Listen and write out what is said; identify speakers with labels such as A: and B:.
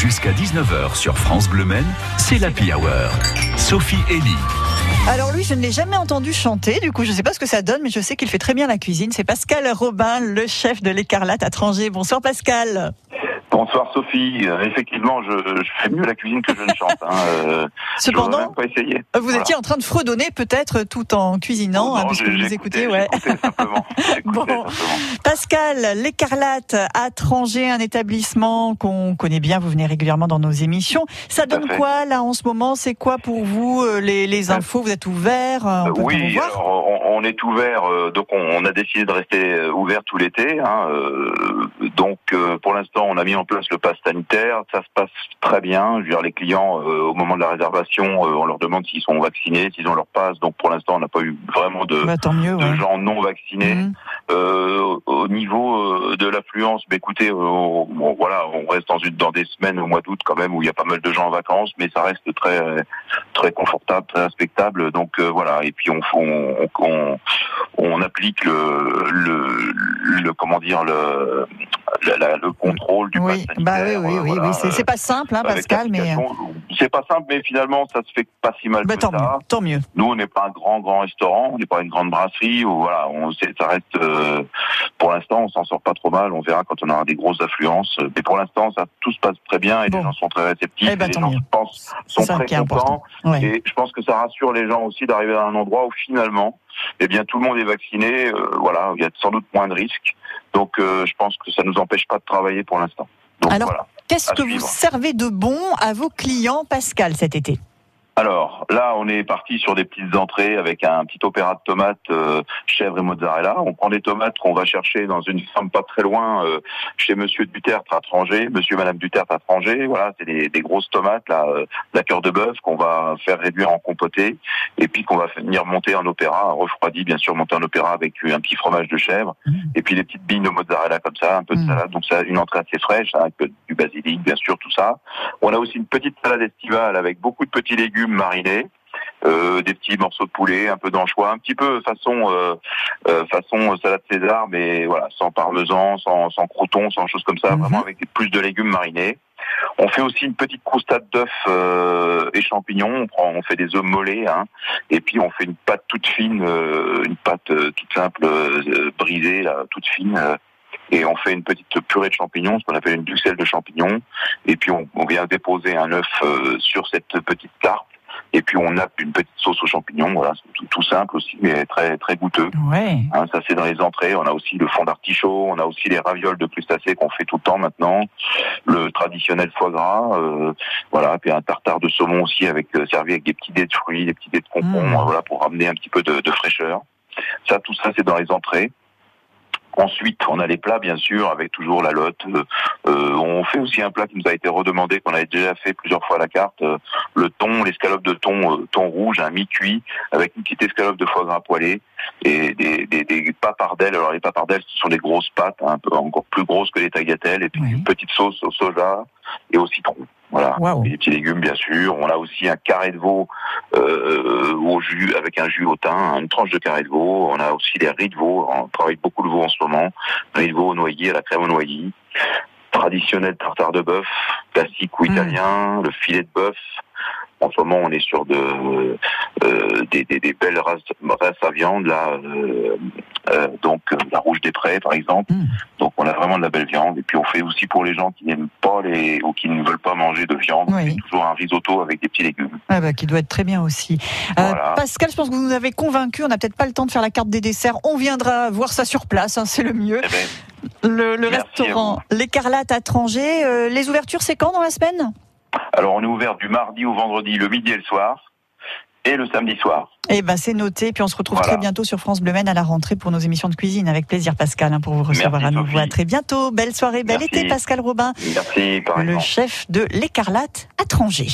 A: Jusqu'à 19h sur France Bleu Men, c'est l'Happy Hour. Sophie Elie.
B: Alors lui, je ne l'ai jamais entendu chanter, du coup je ne sais pas ce que ça donne, mais je sais qu'il fait très bien la cuisine. C'est Pascal Robin, le chef de l'Écarlate à Trangé. Bonsoir Pascal.
C: Bonsoir Sophie. Euh, effectivement, je, je, fais mieux la cuisine que je ne chante. Hein. Euh,
B: Cependant,
C: même pas essayé.
B: vous voilà. étiez en train de fredonner peut-être tout en cuisinant,
C: Oh non,
B: hein, puisque vous écoutez. Ouais.
C: simplement.
B: Bon.
C: simplement.
B: Pascal, l'Écarlate à Trangé, un établissement qu'on connaît bien, vous venez régulièrement dans nos émissions. Ça donne quoi là en ce moment? C'est quoi pour vous euh, les, les infos? Vous êtes ouvert euh, on peut
C: oui,
B: voir?
C: alors, on, on est ouvert, euh, donc on, on a décidé de rester ouvert tout l'été. Hein, euh, donc euh, pour l'instant, on a mis en place le pass sanitaire, ça se passe très bien. Je veux dire, les clients, au moment de la réservation, on leur demande s'ils sont vaccinés, s'ils ont leur passe. Donc pour l'instant, on n'a pas eu vraiment de,
B: Bah, Tant mieux.
C: de
B: ouais.
C: gens non vaccinés.
B: Mhm.
C: Au niveau euh, de l'affluence, écoutez, euh, on- voilà, on reste dans une dans des semaines au mois d'août quand même où il y a pas mal de gens en vacances, mais ça reste très très confortable, très respectable. Donc euh, voilà, et puis on on, on, applique le le comment dire le la- la- le contrôle du
B: Oui,
C: pass
B: bah oui, oui,
C: euh,
B: oui,
C: voilà,
B: oui. C'est pas simple, hein,
C: avec
B: Pascal, mais euh,
C: c'est pas simple, mais finalement ça se fait pas si mal
B: bah,
C: que
B: tant
C: ça.
B: mieux, tant mieux.
C: Nous, on n'est pas un grand, grand restaurant, on n'est pas une grande brasserie. Ou voilà, on, ça reste. euh, pour l'instant, on s'en sort pas trop mal. On verra quand on aura des grosses affluences. Mais pour l'instant, ça tout se passe très bien et
B: Bon.
C: les gens sont très réceptifs.
B: Eh
C: et les gens,
B: mieux.
C: je pense, sont
B: ça
C: très contents.
B: Ouais.
C: Et je pense que ça rassure les gens aussi d'arriver à un endroit où finalement, eh bien, tout le monde est vacciné. euh, voilà, il y a sans doute moins de risques. Donc, euh, je pense que ça nous empêche pas de travailler pour l'instant. Donc
B: Alors,
C: voilà.
B: Qu'est-ce que vous servez de bon à vos clients, Pascal, cet été?
C: Alors là, on est parti sur des petites entrées avec un petit opéra de tomates, euh, chèvre et mozzarella. On prend des tomates qu'on va chercher dans une ferme pas très loin, euh, chez Monsieur Dutertre à Trangé, Monsieur et Madame Dutertre à Trangé. Voilà, c'est des, des grosses tomates là, euh, la cœur de bœuf qu'on va faire réduire en compoté et puis qu'on va venir monter en opéra, refroidi bien sûr, monter en opéra avec un petit fromage de chèvre
B: Mmh.
C: et puis des petites billes de mozzarella comme ça, un peu de
B: Mm.
C: salade. Donc ça, une entrée assez fraîche hein, avec du basilic, bien sûr, tout ça. On a aussi une petite salade estivale avec beaucoup de petits légumes marinés. Euh, des petits morceaux de poulet, un peu d'anchois, un petit peu façon euh, euh, façon salade César, mais voilà, sans parmesan, sans, sans croûtons, sans choses comme ça,
B: Mhm.
C: vraiment avec plus de légumes marinés. On fait aussi une petite croustade d'œufs euh, et champignons. On prend, on fait des œufs mollets, hein, et puis on fait une pâte toute fine, euh, une pâte toute simple, brisée, là, toute fine. et on fait une petite purée de champignons, ce qu'on appelle une duxelle de champignons. Et puis on, on vient déposer un œuf euh, sur cette petite tarte. Et puis on nappe une petite sauce aux champignons. Voilà, tout, tout simple aussi, mais très très goûteux.
B: Ouais.
C: Hein, ça c'est dans les entrées. On a aussi le fond d'artichaut. On a aussi les ravioles de crustacés qu'on fait tout le temps maintenant. Le traditionnel foie gras. euh, voilà, puis un tartare de saumon aussi avec euh, servi avec des petits dés de fruits, des petits dés de concombre.
B: Mmh.
C: Voilà, pour ramener un petit peu de, de fraîcheur. Ça, tout ça, c'est dans les entrées. Ensuite, on a les plats, bien sûr, avec toujours la lotte. Euh, on fait aussi un plat qui nous a été redemandé, qu'on avait déjà fait plusieurs fois à la carte. euh, le thon, l'escalope de thon, euh, thon rouge, un mi-cuit, avec une petite escalope de foie gras poêlé et des, des, des papardelles. Alors, les papardelles, ce sont des grosses pâtes, hein, un peu encore plus grosses que les tagliatelles, et puis
B: Oui.
C: une petite sauce au soja et au citron. Voilà. Et des petits légumes, bien sûr. On a aussi un carré de veau euh, au jus, avec un jus au thym, une tranche de carré de veau. On a aussi des riz de veau. On travaille beaucoup le veau en ce moment. Riz de veau au noyer, à la crème au noyer. Traditionnel tartare de bœuf, classique ou
B: Mm.
C: italien, le filet de bœuf. En ce moment, on est sur de, euh, des, des, des belles races, races à viande, là, euh, euh, donc euh, la rouge des prés, par exemple.
B: Mm.
C: Donc, on a vraiment de la belle viande. Et puis, on fait aussi pour les gens qui n'aiment pas les ou qui ne veulent pas manger de viande, on
B: Oui.
C: fait toujours un risotto avec des petits légumes.
B: Ah bah, qui doit être très bien aussi. Euh,
C: Voilà.
B: Pascal, je pense que vous nous avez convaincus. On n'a peut-être pas le temps de faire la carte des desserts. On viendra voir ça sur place, hein, c'est le mieux.
C: Eh ben,
B: Le, le restaurant L'Écarlate à Trangé. euh, les ouvertures, c'est quand dans la semaine?
C: Alors, on est ouvert du mardi au vendredi, le midi et le soir, et le samedi soir.
B: Eh ben, c'est noté. Puis on se retrouve
C: Voilà.
B: très bientôt sur France Bleu Maine à la rentrée pour nos émissions de cuisine. Avec plaisir, Pascal, hein, pour vous recevoir
C: Merci,
B: à nouveau.
C: Sophie.
B: À très bientôt. Belle soirée, bel
C: Merci.
B: été, Pascal Robin,
C: Merci, par
B: le
C: exemple.
B: chef de L'Écarlate à Trangé.